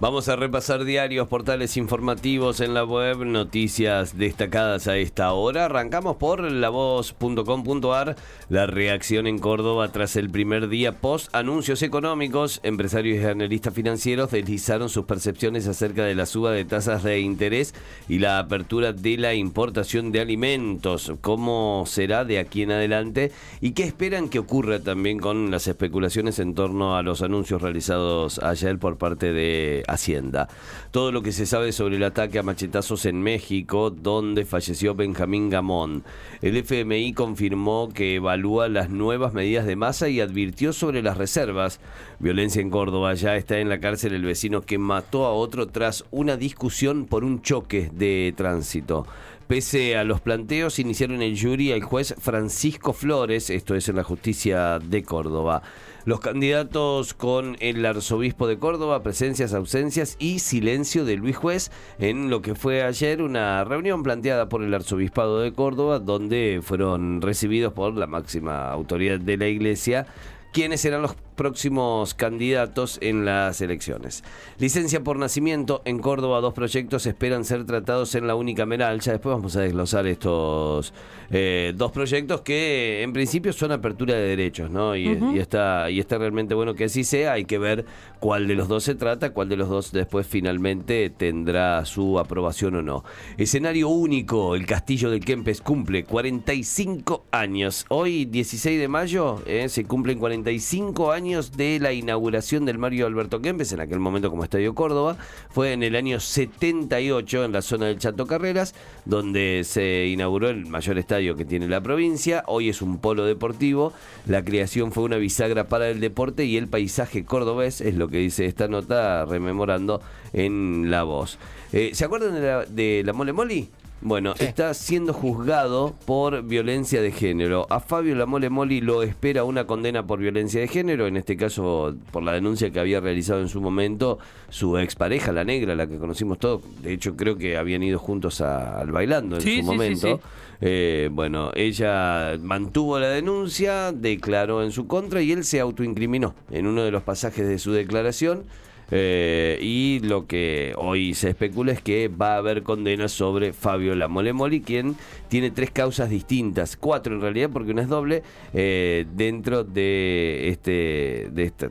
Vamos a repasar diarios, portales informativos en la web, noticias destacadas a esta hora. Arrancamos por lavoz.com.ar. La reacción en Córdoba tras el primer día post anuncios económicos. Empresarios y analistas financieros deslizaron sus percepciones acerca de la suba de tasas de interés y la apertura de la importación de alimentos. ¿Cómo será de aquí en adelante? ¿Y qué esperan que ocurra también con las especulaciones en torno a los anuncios realizados ayer por parte de Hacienda. Todo lo que se sabe sobre el ataque a machetazos en México, donde falleció Benjamín Gamón. El FMI confirmó que evalúa las nuevas medidas de masa y advirtió sobre las reservas. Violencia en Córdoba. Ya está en la cárcel el vecino que mató a otro tras una discusión por un choque de tránsito. Pese a los planteos, iniciaron el jury al juez Francisco Flores, esto es en la justicia de Córdoba. Los candidatos con el arzobispo de Córdoba, presencias, ausencias y silencio de Luis Juez en lo que fue ayer una reunión planteada por el arzobispado de Córdoba, donde fueron recibidos por la máxima autoridad de la iglesia quiénes serán los próximos candidatos en las elecciones. Licencia por nacimiento en Córdoba, dos proyectos esperan ser tratados en la unicameral. Ya después vamos a desglosar estos eh, dos proyectos que en principio son apertura de derechos, ¿no? Y, está, y está realmente bueno que así sea. Hay que ver cuál de los dos se trata, cuál de los dos después finalmente tendrá su aprobación o no. Escenario único, el Castillo del Kempes cumple 45 años. Hoy, 16 de mayo, eh, se cumplen 45 años de la inauguración del Mario Alberto Kempes, en aquel momento como Estadio Córdoba. Fue en el año 78 en la zona del Chato Carreras, donde se inauguró el mayor estadio que tiene la provincia. Hoy es un polo deportivo. La creación fue una bisagra para el deporte y el paisaje cordobés, es lo que dice esta nota rememorando en La Voz. Eh, ¿Se acuerdan de la, de la Mole Moli? Bueno, está siendo juzgado por violencia de género. A Fabio Lamole Moli lo espera una condena por violencia de género, en este caso por la denuncia que había realizado en su momento su expareja, la negra, la que conocimos todos. De hecho, creo que habían ido juntos al bailando en su momento. Eh, bueno, ella mantuvo la denuncia, declaró en su contra y él se autoincriminó en uno de los pasajes de su declaración. Eh, y lo que hoy se especula es que va a haber condenas sobre Fabio Lamolemoli, quien tiene tres causas distintas, cuatro en realidad, porque una es doble, eh, dentro de este de esta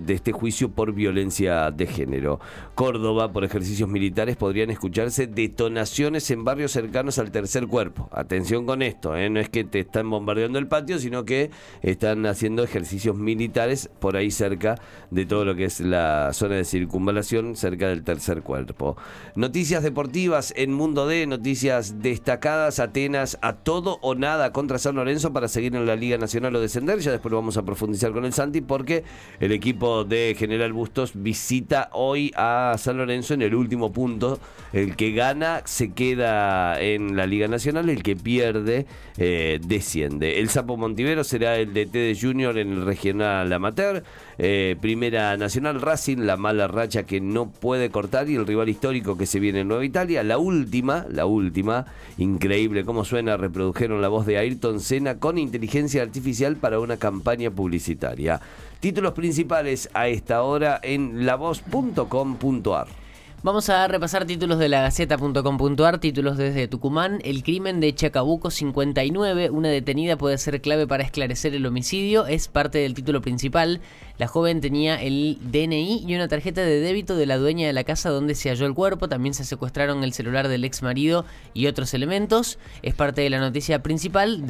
de este juicio por violencia de género. Córdoba, por ejercicios militares, podrían escucharse detonaciones en barrios cercanos al tercer cuerpo. Atención con esto, ¿eh? no es que te están bombardeando el patio, sino que están haciendo ejercicios militares por ahí cerca de todo lo que es la zona de circunvalación, cerca del tercer cuerpo. Noticias deportivas en Mundo D, noticias destacadas, Atenas a todo o nada contra San Lorenzo para seguir en la Liga Nacional o descender. Ya después lo vamos a profundizar con el Santi porque el equipo de General Bustos visita hoy a San Lorenzo en el último punto. El que gana se queda en la Liga Nacional, el que pierde eh, desciende. El Sapo Montivero será el DT de Junior en el Regional Amateur. Eh, primera Nacional Racing, la mala racha que no puede cortar y el rival histórico que se viene en Nueva Italia. La última, la última, increíble cómo suena, reprodujeron la voz de Ayrton Senna con inteligencia artificial para una campaña publicitaria. Títulos principales a esta hora en lavoz.com.ar. Vamos a repasar títulos de la Gaceta.com.ar, títulos desde Tucumán. El crimen de Chacabuco 59, una detenida puede ser clave para esclarecer el homicidio, es parte del título principal. La joven tenía el DNI y una tarjeta de débito de la dueña de la casa donde se halló el cuerpo. También se secuestraron el celular del ex marido y otros elementos. Es parte de la noticia principal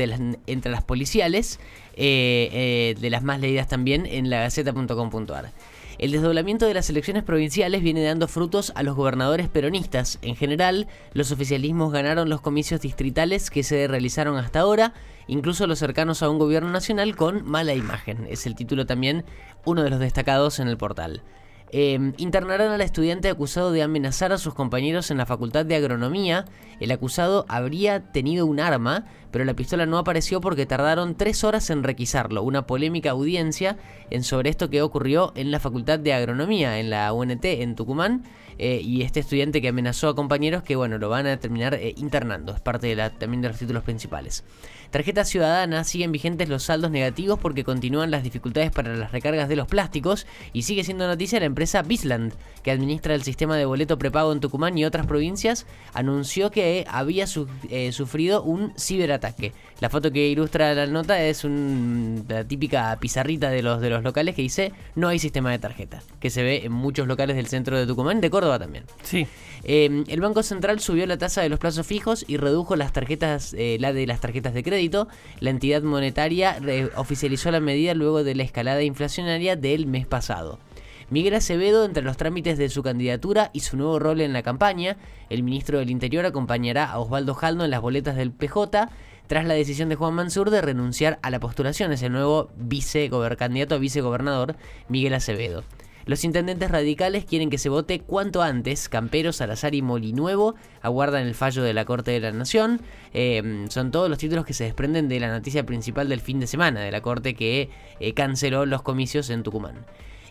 entre las policiales, eh, eh, de las más leídas también en la Gaceta.com.ar. El desdoblamiento de las elecciones provinciales viene dando frutos a los gobernadores peronistas. En general, los oficialismos ganaron los comicios distritales que se realizaron hasta ahora, incluso los cercanos a un gobierno nacional con mala imagen. Es el título también uno de los destacados en el portal. Eh, internarán al estudiante acusado de amenazar a sus compañeros en la Facultad de Agronomía. El acusado habría tenido un arma, pero la pistola no apareció porque tardaron tres horas en requisarlo. Una polémica audiencia en sobre esto que ocurrió en la Facultad de Agronomía, en la UNT, en Tucumán. Eh, y este estudiante que amenazó a compañeros que, bueno, lo van a terminar eh, internando. Es parte también de los títulos principales. Tarjeta ciudadana, siguen vigentes los saldos negativos porque continúan las dificultades para las recargas de los plásticos y sigue siendo noticia la empresa Bisland, que administra el sistema de boleto prepago en Tucumán y otras provincias, anunció que había eh, sufrido un ciberataque. La foto que ilustra la nota es un, la típica pizarrita de los, de los locales que dice no hay sistema de tarjeta, que se ve en muchos locales del centro de Tucumán, de Córdoba también. Sí. Eh, el Banco Central subió la tasa de los plazos fijos y redujo las tarjetas, eh, la de las tarjetas de crédito. La entidad monetaria eh, oficializó la medida luego de la escalada inflacionaria del mes pasado. Miguel Acevedo, entre los trámites de su candidatura y su nuevo rol en la campaña, el ministro del Interior acompañará a Osvaldo Jaldo en las boletas del PJ tras la decisión de Juan Mansur de renunciar a la postulación. Es el nuevo candidato a vicegobernador, Miguel Acevedo. Los intendentes radicales quieren que se vote cuanto antes. Camperos, Salazar y Molinuevo aguardan el fallo de la Corte de la Nación. Eh, son todos los títulos que se desprenden de la noticia principal del fin de semana de la Corte que eh, canceló los comicios en Tucumán.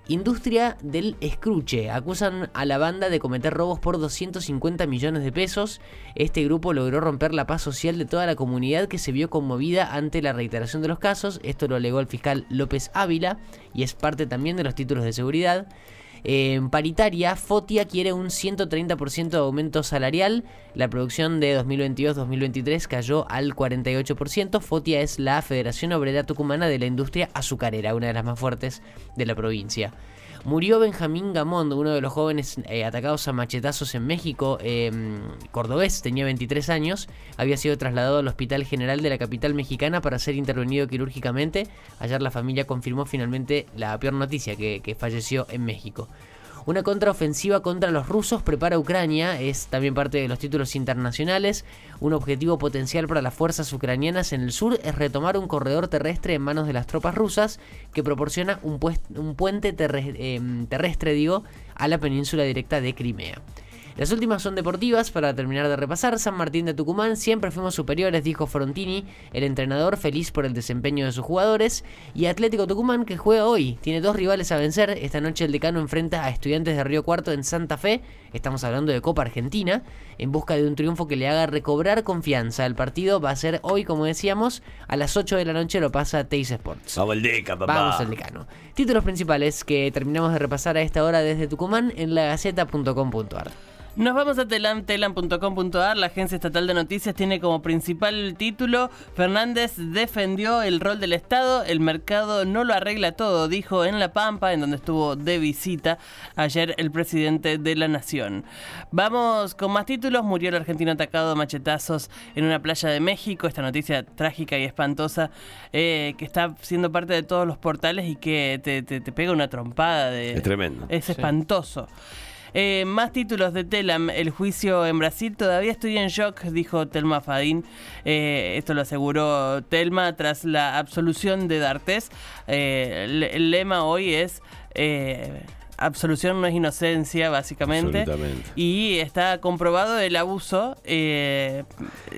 Industria del escruche. Acusan a la banda de cometer robos por 250 millones de pesos. Este grupo logró romper la paz social de toda la comunidad que se vio conmovida ante la reiteración de los casos. Esto lo alegó el fiscal López Ávila y es parte también de los títulos de seguridad. En paritaria, Fotia quiere un 130% de aumento salarial. La producción de 2022-2023 cayó al 48%. Fotia es la Federación Obrera Tucumana de la Industria Azucarera, una de las más fuertes de la provincia. Murió Benjamín Gamond, uno de los jóvenes eh, atacados a machetazos en México, eh, cordobés, tenía 23 años, había sido trasladado al Hospital General de la capital mexicana para ser intervenido quirúrgicamente. Ayer la familia confirmó finalmente la peor noticia, que falleció en México. Una contraofensiva contra los rusos prepara Ucrania, es también parte de los títulos internacionales. Un objetivo potencial para las fuerzas ucranianas en el sur es retomar un corredor terrestre en manos de las tropas rusas que proporciona un, puente em, terrestre digo, a la península directa de Crimea. Las últimas son deportivas, para terminar de repasar, San Martín de Tucumán siempre fuimos superiores, dijo Frontini, el entrenador feliz por el desempeño de sus jugadores, y Atlético Tucumán que juega hoy, tiene dos rivales a vencer, esta noche el decano enfrenta a estudiantes de Río Cuarto en Santa Fe, estamos hablando de Copa Argentina, en busca de un triunfo que le haga recobrar confianza. El partido va a ser hoy, como decíamos, a las 8 de la noche lo pasa Teis Sports. Vamos al Deca, papá. Vamos al decano. Títulos principales que terminamos de repasar a esta hora desde Tucumán en lagaceta.com.ar. Nos vamos a telam, telam.com.ar. La agencia estatal de noticias tiene como principal título: Fernández defendió el rol del Estado. El mercado no lo arregla todo, dijo en La Pampa, en donde estuvo de visita ayer el presidente de la Nación. Vamos con más títulos. Murió el argentino atacado a machetazos en una playa de México. Esta noticia trágica y espantosa eh, que está siendo parte de todos los portales y que te, pega una trompada. De, es tremendo. Es espantoso. Eh, más títulos de Telam. El juicio en Brasil. Todavía estoy en shock, dijo Telma Fadín. Eh, esto lo aseguró Telma tras la absolución de D'Artés. Eh, el, lema hoy es absolución no es inocencia, básicamente. Y está comprobado el abuso. Eh,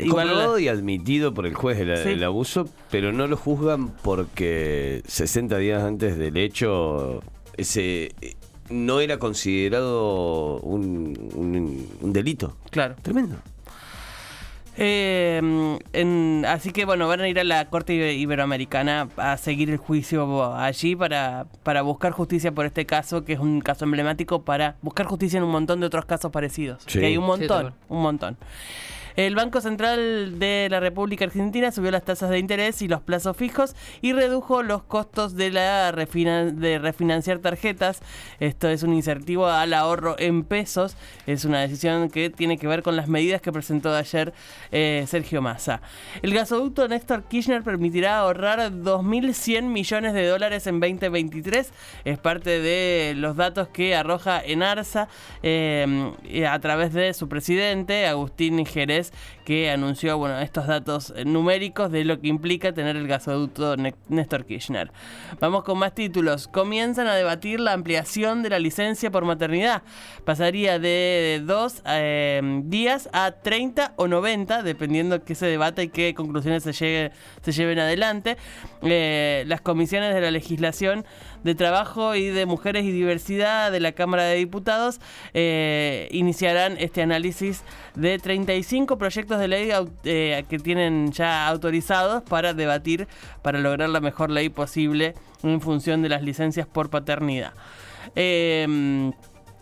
comprobado y admitido por el juez el, abuso, pero no lo juzgan porque 60 días antes del hecho ese no era considerado un, un, delito. Claro. Tremendo. Eh, así que bueno, van a ir a la Corte Iberoamericana a seguir el juicio allí para, para buscar justicia por este caso, que es un caso emblemático, para buscar justicia en un montón de otros casos parecidos. Que hay un montón, un montón. El Banco Central de la República Argentina subió las tasas de interés y los plazos fijos y redujo los costos de la refinanciar tarjetas. Esto es un incentivo al ahorro en pesos. Es una decisión que tiene que ver con las medidas que presentó ayer eh, Sergio Massa. El gasoducto Néstor Kirchner permitirá ahorrar 2.100 millones de dólares en 2023. Es parte de los datos que arroja en ARSA eh, a través de su presidente, Agustín Jerez que anunció bueno, estos datos eh, numéricos de lo que implica tener el gasoducto Néstor Kirchner. Vamos con más títulos. Comienzan a debatir la ampliación de la licencia por maternidad. Pasaría de dos eh, días a 30 o 90, dependiendo qué se debata y qué conclusiones se, llegue- se lleven adelante. Eh, las comisiones de la legislación de Trabajo y de Mujeres y Diversidad de la Cámara de Diputados eh, iniciarán este análisis de 35 proyectos de ley eh, que tienen ya autorizados para debatir, para lograr la mejor ley posible en función de las licencias por paternidad. Eh,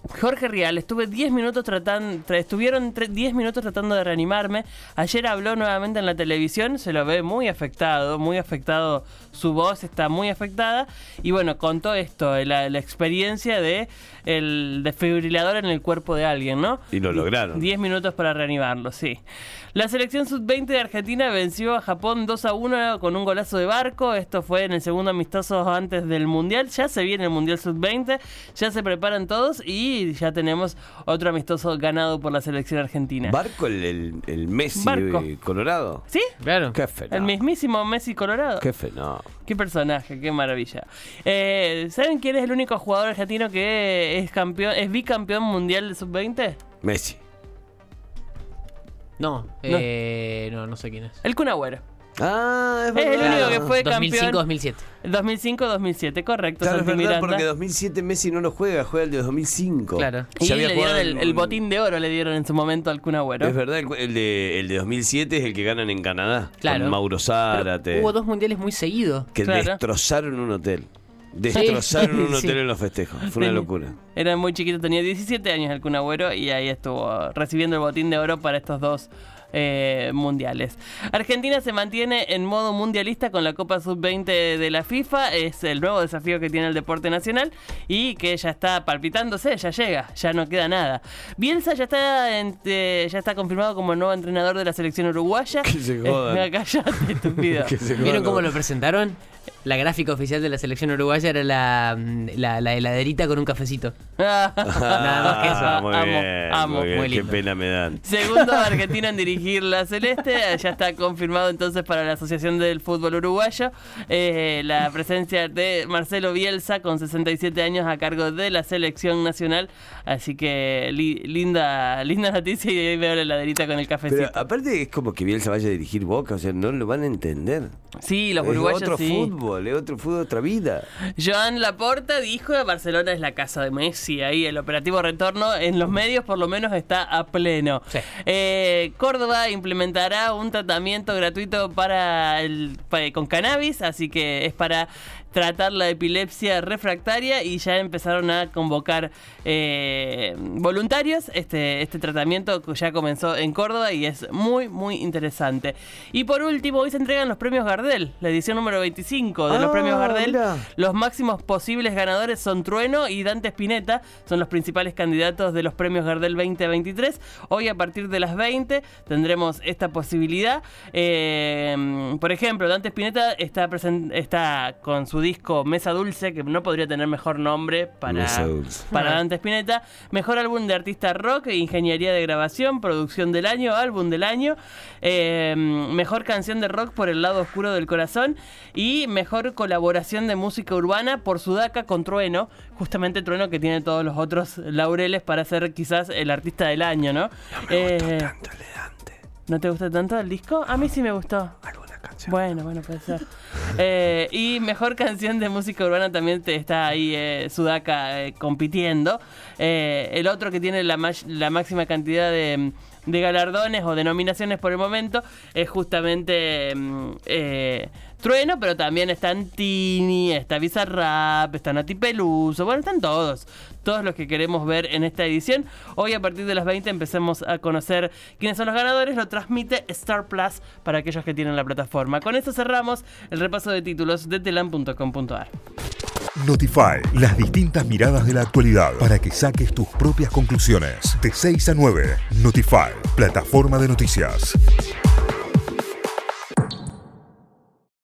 Jorge Rial, estuve 10 minutos tratando, tra- estuvieron tre- 10 minutos tratando de reanimarme. Ayer habló nuevamente en la televisión, se lo ve muy afectado, muy afectado, su voz está muy afectada. Y bueno, contó esto, la, la experiencia de el desfibrilador en el cuerpo de alguien, ¿no? Y lo lograron. 10 minutos para reanimarlo, sí. La selección sub-20 de Argentina venció a Japón 2 a 1 con un golazo de barco. Esto fue en el segundo amistoso antes del Mundial. Ya se viene el Mundial sub-20, ya se preparan todos y ya tenemos otro amistoso ganado por la selección argentina. Barco, el, el, el Messi Barco. Colorado. ¿Sí? Claro. Qué fenómeno. El mismísimo Messi Colorado. Qué fenómeno. Qué personaje, qué maravilla. Eh, ¿Saben quién es el único jugador argentino que es campeón, es bicampeón mundial de sub-20? Messi. No, eh, no, no sé quién es. El Kun Agüero. Ah, es Es el verdad. único que fue campeón. 2005-2007. 2005-2007, correcto. Claro, es Santi verdad, Miranda. porque 2007 Messi no lo juega, juega el de 2005. Claro. Y le dieron el, botín de oro, le dieron en su momento al Kun Agüero. Es verdad, el, el de, el de 2007 es el que ganan en Canadá. Claro. Con Mauro Pero Zárate. Hubo dos mundiales muy seguidos. Que Claro. destrozaron un hotel. Destrozaron un hotel Sí. en los festejos. Fue una locura. Era muy chiquito, tenía 17 años el Kun Agüero y ahí estuvo recibiendo el botín de oro para estos dos eh, mundiales. Argentina se mantiene en modo mundialista con la Copa Sub-20 de la FIFA. Es el nuevo desafío que tiene el deporte nacional y que ya está palpitándose, ya llega, ya no queda nada. Bielsa ya está, en- eh, ya está confirmado como nuevo entrenador de la selección uruguaya. Que se jodan. Eh, estúpido. Que se ¿Vieron cómo lo presentaron? La gráfica oficial de la selección uruguaya era la, la, la heladerita con un cafecito. Nada más que eso. Ah, muy amo, bien, amo. muy bien, muy Qué pena me dan. Segundo argentino en dirigir la Celeste, ya está confirmado entonces para la Asociación del Fútbol Uruguayo eh, la presencia de Marcelo Bielsa con 67 años a cargo de la selección nacional, así que li- linda linda noticia y ahí veo la heladerita con el cafecito. Pero aparte es como que Bielsa vaya a dirigir Boca, o sea, no lo van a entender. sí, los es uruguayos otro sí. fútbol, es otro fútbol, otra vida. Joan Laporta dijo que Barcelona es la casa de Messi. Ahí el operativo retorno en los medios por lo menos está a pleno. Sí. Eh, Córdoba implementará un tratamiento gratuito para el, con cannabis, así que es para tratar la epilepsia refractaria y ya empezaron a convocar eh, voluntarios. Este, este tratamiento ya comenzó en Córdoba y es muy, muy interesante. Y por último, hoy se entregan los premios Gardel, la edición número 25 de los Ah, premios Gardel. mirá. Los máximos posibles ganadores son Trueno y Dante Spinetta, son los principales candidatos de los premios Gardel 2023. Hoy a partir de las 20 tendremos esta posibilidad. Eh, por ejemplo, Dante Spinetta está, con su disco Mesa Dulce, que no podría tener mejor nombre para, para Dante Spinetta. Mejor álbum de artista rock, ingeniería de grabación, producción del año, álbum del año. Eh, mejor canción de rock por el lado oscuro del corazón. Y mejor colaboración de música urbana por Sudaca con Trueno. Justamente Trueno que tiene todos los otros laureles para ser quizás el artista del año, ¿no? Eh, Tanto le Dante. ¿No te gusta tanto el disco? A mí sí me gustó. Alguna canción. Bueno, bueno, puede ser. Eh, y mejor canción de música urbana también te está ahí eh, Sudaka eh, compitiendo. Eh, el otro que tiene la, ma- la máxima cantidad de, de galardones o denominaciones por el momento es justamente mm, eh, Trueno, pero también están Tini, está Bizarrap, está Nati Peluso, bueno, están todos. Todos los que queremos ver en esta edición. Hoy a partir de las 20 empecemos a conocer quiénes son los ganadores. Lo transmite Star Plus para aquellos que tienen la plataforma. Con esto cerramos el repaso de títulos de telam.com.ar. Notify, las distintas miradas de la actualidad para que saques tus propias conclusiones. De 6 a 9, Notify, plataforma de noticias.